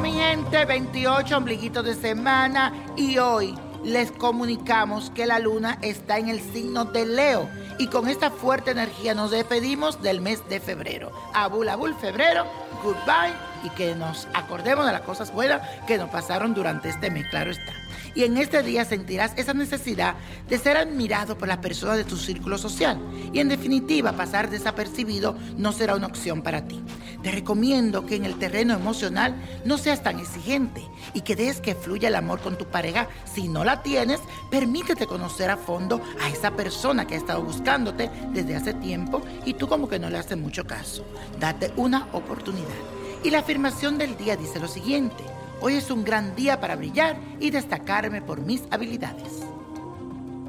Mi gente, 28 ombliguitos de semana y hoy les comunicamos que la luna está en el signo de Leo y con esta fuerte energía nos despedimos del mes de febrero. Abul, abul, febrero, goodbye y que nos acordemos de las cosas buenas que nos pasaron durante este mes, claro está. Y en este día sentirás esa necesidad de ser admirado por las personas de tu círculo social. Y en definitiva, pasar desapercibido no será una opción para ti. Te recomiendo que en el terreno emocional no seas tan exigente y que dejes que fluya el amor con tu pareja. Si no la tienes, permítete conocer a fondo a esa persona que ha estado buscándote desde hace tiempo y tú como que no le haces mucho caso. Date una oportunidad. Y la afirmación del día dice lo siguiente. Hoy es un gran día para brillar y destacarme por mis habilidades.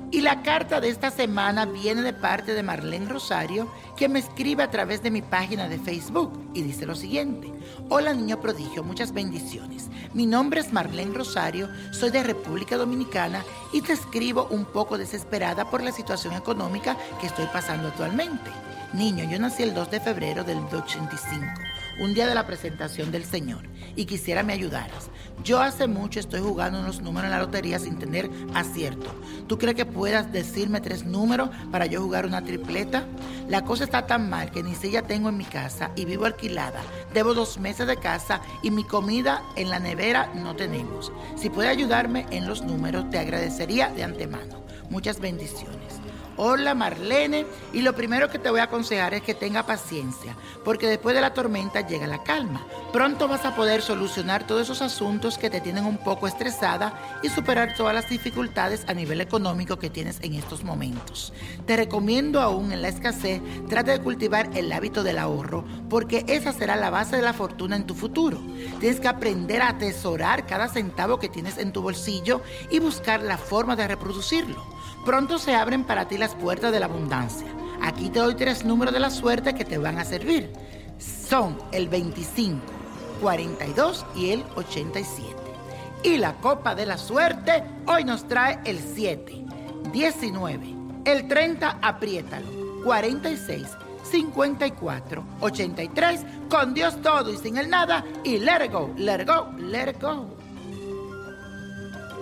Y la carta de esta semana viene de parte de Marlene Rosario, que me escribe a través de mi página de Facebook y dice lo siguiente. Hola niño prodigio, muchas bendiciones. Mi nombre es Marlene Rosario, soy de República Dominicana y te escribo un poco desesperada por la situación económica que estoy pasando actualmente. Niño, yo nací el 2 de febrero del 85, un día de la presentación del Señor, y quisiera me ayudaras. Yo hace mucho estoy jugando unos números en la lotería sin tener acierto. ¿Tú crees que puedas decirme tres números para yo jugar una tripleta? La cosa está tan mal que ni silla tengo en mi casa y vivo alquilada. Debo dos meses de casa y mi comida en la nevera no tenemos. Si puede ayudarme en los números, te agradecería de antemano. Muchas bendiciones. Hola Marlene, y lo primero que te voy a aconsejar es que tenga paciencia, porque después de la tormenta llega la calma. Pronto vas a poder solucionar todos esos asuntos que te tienen un poco estresada y superar todas las dificultades a nivel económico que tienes en estos momentos. Te recomiendo aún en la escasez, trata de cultivar el hábito del ahorro, porque esa será la base de la fortuna en tu futuro. Tienes que aprender a atesorar cada centavo que tienes en tu bolsillo y buscar la forma de reproducirlo. Pronto se abren para ti las puertas de la abundancia. Aquí te doy tres números de la suerte que te van a servir. Son el 25, 42 y el 87. Y la copa de la suerte hoy nos trae el 7, 19, el 30, apriétalo, 46, 54, 83, con Dios todo y sin el nada, y let it go, let it go, let it go.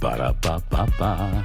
Para pa pa pa.